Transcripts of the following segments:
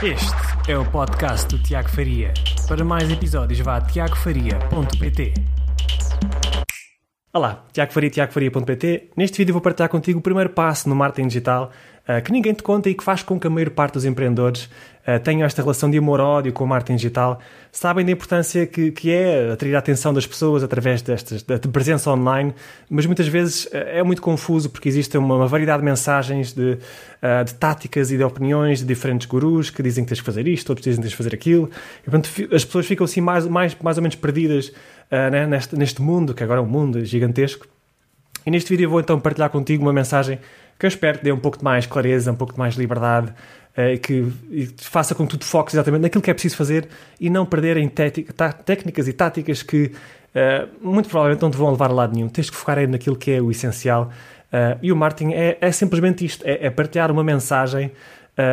Este é o podcast do Tiago Faria. Para mais episódios, vá a tiagofaria.pt. Olá, Tiago Faria, tiagofaria.pt. Neste vídeo vou partilhar contigo o primeiro passo no marketing digital que ninguém te conta e que faz com que a maior parte dos empreendedores uh, tenham esta relação de amor-ódio com o marketing digital. Sabem da importância que, que é atrair a atenção das pessoas através destas, da presença online, mas muitas vezes uh, é muito confuso porque existe uma, variedade de mensagens, de, de, táticas e de opiniões de diferentes gurus que dizem que tens de fazer isto, outros dizem que tens de fazer aquilo. E, portanto, as pessoas ficam assim mais, mais, mais ou menos perdidas né, neste, neste mundo, que agora é um mundo gigantesco. E neste vídeo vou então partilhar contigo uma mensagem que eu espero que dê um pouco de mais clareza, um pouco de mais liberdade, uh, que e faça com que tu te foques exatamente naquilo que é preciso fazer e não perder em técnicas e táticas que uh, muito provavelmente não te vão levar a lado nenhum. Tens que focar aí naquilo que é o essencial. Uh, e o marketing é, é simplesmente isto: é, é, partilhar uma mensagem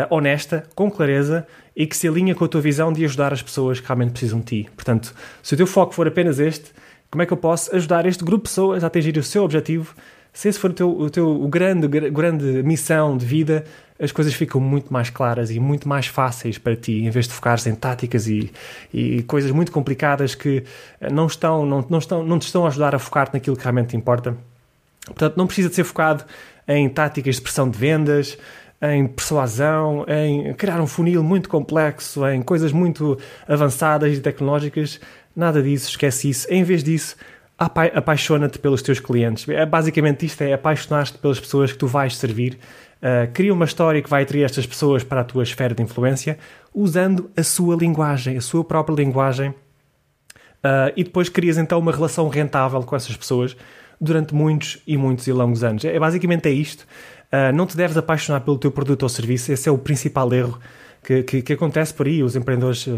honesta, com clareza e que se alinha com a tua visão de ajudar as pessoas que realmente precisam de ti. Portanto, se o teu foco for apenas este, como é que eu posso ajudar este grupo de pessoas a atingir o seu objetivo se esse for o teu, o teu o grande, grande missão de vida, as coisas ficam muito mais claras e muito mais fáceis para ti, em vez de focares em táticas e, e coisas muito complicadas que não, estão, não, não, estão, não te estão a ajudar a focar naquilo que realmente te importa. Portanto, não precisa de ser focado em táticas de pressão de vendas, em persuasão, em criar um funil muito complexo, em coisas muito avançadas e tecnológicas. Nada disso, esquece isso. Em vez disso, apa apaixona-te pelos teus clientes. É basicamente isto: é apaixonar-te pelas pessoas que tu vais servir. Uh, cria uma história que vai atrair estas pessoas para a tua esfera de influência usando a sua linguagem, a sua própria linguagem. Uh, e depois crias então uma relação rentável com essas pessoas durante muitos e muitos e longos anos. É, basicamente é isto. Uh, não te deves apaixonar pelo teu produto ou serviço, esse é o principal erro que, que, que, acontece por aí. Os empreendedores eh,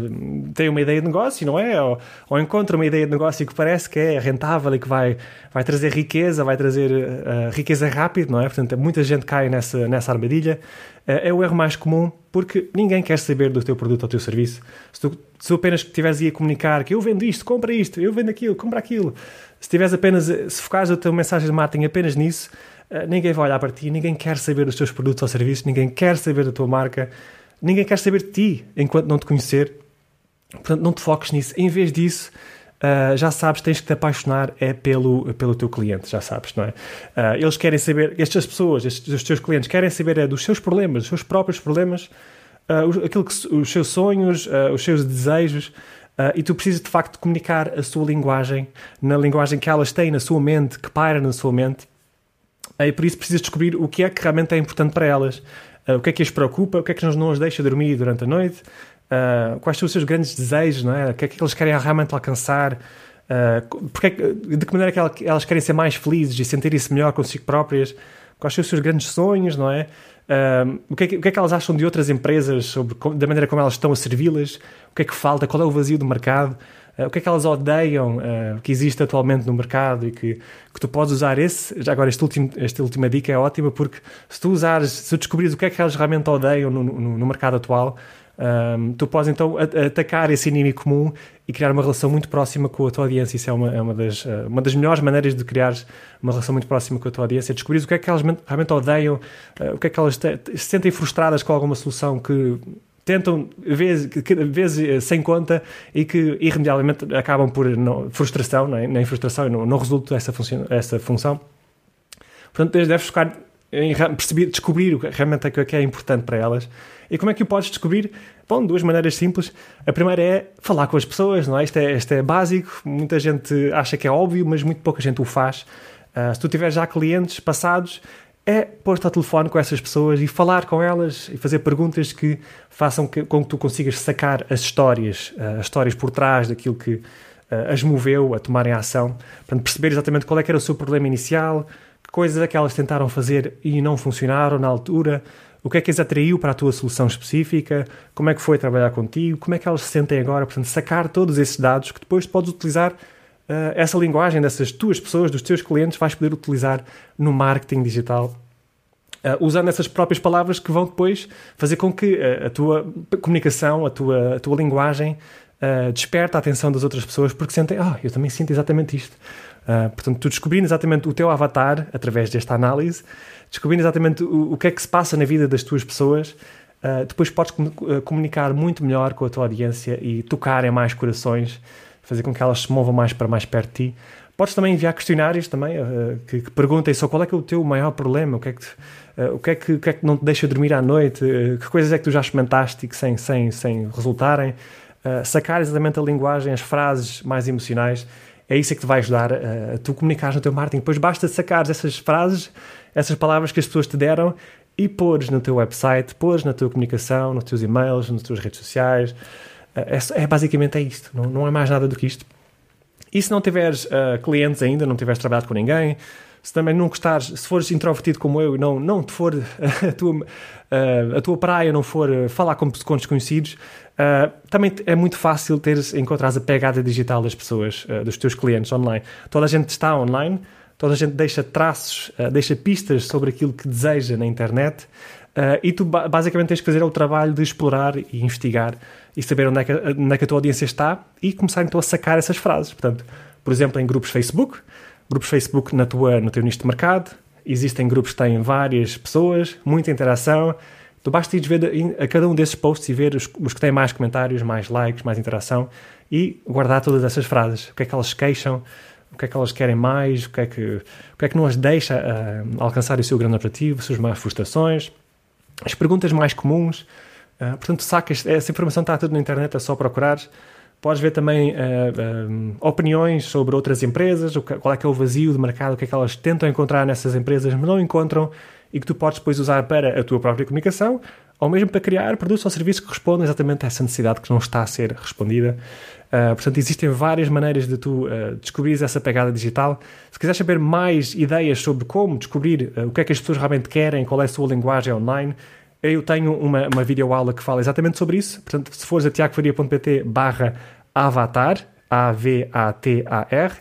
têm uma ideia de negócio, não é? Ou, ou, encontram uma ideia de negócio que parece que é rentável e que vai, vai trazer riqueza, vai trazer uh, riqueza rápido, não é? Portanto, muita gente cai nessa, nessa armadilha. Uh, é o erro mais comum porque ninguém quer saber do teu produto ou do teu serviço. Se tu, se apenas estiveres a comunicar que eu vendo isto, compra isto, eu vendo aquilo, compra aquilo. Se tiveres apenas, se focares a tua mensagem de marketing apenas nisso, ninguém vai olhar para ti, ninguém quer saber dos teus produtos ou serviços, ninguém quer saber da tua marca. Ninguém quer saber de ti enquanto não te conhecer. Portanto, não te foques nisso. Em vez disso, uh, já sabes, tens que te apaixonar é pelo, pelo teu cliente, já sabes, não é? Uh, eles querem saber, estas pessoas, estes, os teus clientes, querem saber é dos seus problemas, dos seus próprios problemas, uh, aquilo que, os seus sonhos, os seus desejos. e tu precisas de facto de comunicar a sua linguagem, na linguagem que elas têm na sua mente, que paira na sua mente, e por isso precisas descobrir o que é que realmente é importante para elas. Uh, o que é que as preocupa, o que é que não os deixa dormir durante a noite, uh, quais são os seus grandes desejos, não é? o que é que eles querem realmente alcançar, uh, porque, de que maneira é que elas querem ser mais felizes e sentirem-se melhor consigo próprias, quais são os seus grandes sonhos, não é? O, que é que, o, que é que, elas acham de outras empresas, sobre, da maneira como elas estão a servi-las, o que é que falta, qual é o vazio do mercado. Uh, o que é que elas odeiam uh, que existe atualmente no mercado e que, que tu podes usar esse. Já agora, este esta última dica é ótima porque se tu usares, se tu descobrires o que é que elas realmente odeiam no, no, no mercado atual, um, tu podes então atacar esse inimigo comum e criar uma relação muito próxima com a tua audiência. Isso é uma, é uma, das, uh, uma das melhores maneiras de criar uma relação muito próxima com a tua audiência. Descobrir o que é que elas realmente odeiam, o que é que elas se sentem frustradas com alguma solução que tentam vezes, vezes eh, sem conta e que irremediavelmente acabam por não, frustração, não é? nem frustração, não, não resulta essa, função, essa função. Portanto, deves focar em perceber, descobrir o que realmente é que é importante para elas. E como é que o podes descobrir? Bom, duas maneiras simples. A primeira é falar com as pessoas, não é? Isto é, isto é básico, muita gente acha que é óbvio, mas muito pouca gente o faz. Uh, se tu tiveres já clientes passados, é pôr-te ao telefone com essas pessoas e falar com elas e fazer perguntas que façam que, com que tu consigas sacar as histórias, uh, as histórias por trás daquilo que uh, as moveu a tomarem ação, para perceber exatamente qual é que era o seu problema inicial, que coisas é que elas tentaram fazer e não funcionaram na altura, o que é que as atraiu para a tua solução específica, como é que foi trabalhar contigo, como é que elas se sentem agora, portanto, sacar todos esses dados que depois podes utilizar uh, essa linguagem dessas tuas pessoas, dos teus clientes, vais poder utilizar no marketing digital. Uh, usando essas próprias palavras que vão depois fazer com que uh, a tua comunicação, a tua, a tua linguagem uh, desperte a atenção das outras pessoas porque sentem, ah, eu também sinto exatamente isto. portanto, tu descobrindo exatamente o teu avatar através desta análise, descobrindo exatamente o, o, que é que se passa na vida das tuas pessoas, uh, depois podes comunicar muito melhor com a tua audiência e tocar em mais corações, fazer com que elas se movam mais para mais perto de ti. Podes também enviar questionários também uh, que, que, perguntem só qual é que é o teu maior problema, o que é que, uh, o que, é que, o que, é que não te deixa dormir à noite, uh, que coisas é que tu já experimentaste que sem, sem, sem resultarem. sacar exatamente a linguagem, as frases mais emocionais, é isso que te vai ajudar a, tu comunicares no teu marketing. Depois basta sacar essas frases, essas palavras que as pessoas te deram e pôres no teu website, pôres na tua comunicação, nos teus e-mails, nas tuas redes sociais. É, é, basicamente é isto, não, não é mais nada do que isto. E se não tiveres uh, clientes ainda, não tiveres trabalhado com ninguém, se também não gostares, se fores introvertido como eu e não, não te for a tua, uh, a tua praia, não for falar com, com desconhecidos, uh, também é muito fácil teres, encontrares a pegada digital das pessoas, uh, dos teus clientes online. Toda a gente está online, toda a gente deixa traços, deixa pistas sobre aquilo que deseja na internet e tu basicamente tens que fazer o trabalho de explorar e investigar e saber onde é, que, onde é que a tua audiência está e começar então a sacar essas frases. Portanto, por exemplo, em grupos Facebook, grupos Facebook na tua, no teu nicho de mercado, existem grupos que têm várias pessoas, muita interação. Tu basta ir ver a cada um desses posts e ver os, os, que têm mais comentários, mais likes, mais interação e guardar todas essas frases. O que é que elas queixam, o que é que elas querem mais, o que é que, o que, é que não as deixa uh, alcançar o seu grande objetivo, as suas mais frustrações, as perguntas mais comuns. Uh, portanto, sacas, essa informação está tudo na internet, é só procurar. Podes ver também uh, opiniões sobre outras empresas, qual é que é o vazio de mercado, o que é que elas tentam encontrar nessas empresas, mas não encontram e que tu podes depois usar para a tua própria comunicação ou mesmo para criar produtos ou serviços que respondam exatamente a essa necessidade que não está a ser respondida. Uh, portanto, existem várias maneiras de tu uh, descobrires essa pegada digital. Se quiseres saber mais ideias sobre como descobrir uh, o que é que as pessoas realmente querem, qual é a sua linguagem online, eu tenho uma, uma videoaula que fala exatamente sobre isso. Portanto, se fores a tiagofaria.pt barra avatar, A-V-A-T-A-R,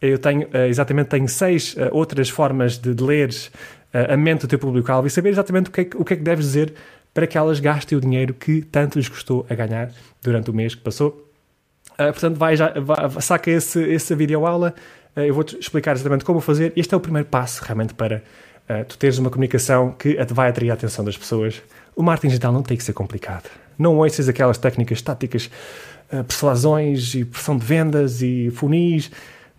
eu tenho, exatamente, tenho seis outras formas de, de leres a mente do teu público-alvo e saber exatamente o que, é que, o que é que deves dizer para que elas gastem o dinheiro que tanto lhes custou a ganhar durante o mês que passou. Portanto, vai já, vai, saca esse, essa videoaula, eu vou-te explicar exatamente como fazer. Este é o primeiro passo, realmente, para uh, tu teres uma comunicação que vai atrair a atenção das pessoas. O marketing digital não tem que ser complicado. Não ouças aquelas técnicas táticas, uh, persuasões e pressão de vendas e funis.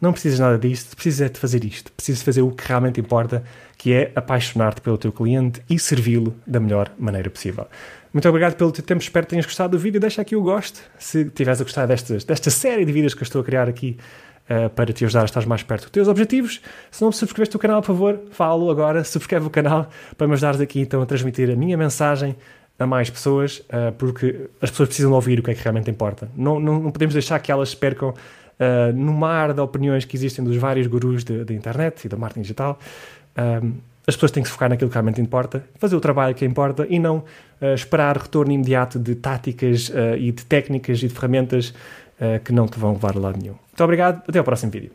Não precisas nada disto, precisas é de fazer isto. Precisas fazer o que realmente importa, que é apaixonar-te pelo teu cliente e servi-lo da melhor maneira possível. Muito obrigado pelo teu tempo, espero que tenhas gostado do vídeo. Deixa aqui o gosto se tiveres a gostar destas, desta série de vídeos que eu estou a criar aqui uh, para te ajudar a estar mais perto dos teus objetivos. Se não subscreveste o canal, por favor, falo agora, subscreve o canal para me ajudares aqui então a transmitir a minha mensagem a mais pessoas, uh, porque as pessoas precisam ouvir o que é que realmente importa. Não, não, não podemos deixar que elas percam uh, no mar de opiniões que existem dos vários gurus da internet e do marketing digital. as pessoas têm que se focar naquilo que realmente importa, fazer o trabalho que importa e não uh, esperar retorno imediato de táticas uh, e de técnicas e de ferramentas que não te vão levar a lado nenhum. Muito obrigado, até ao próximo vídeo.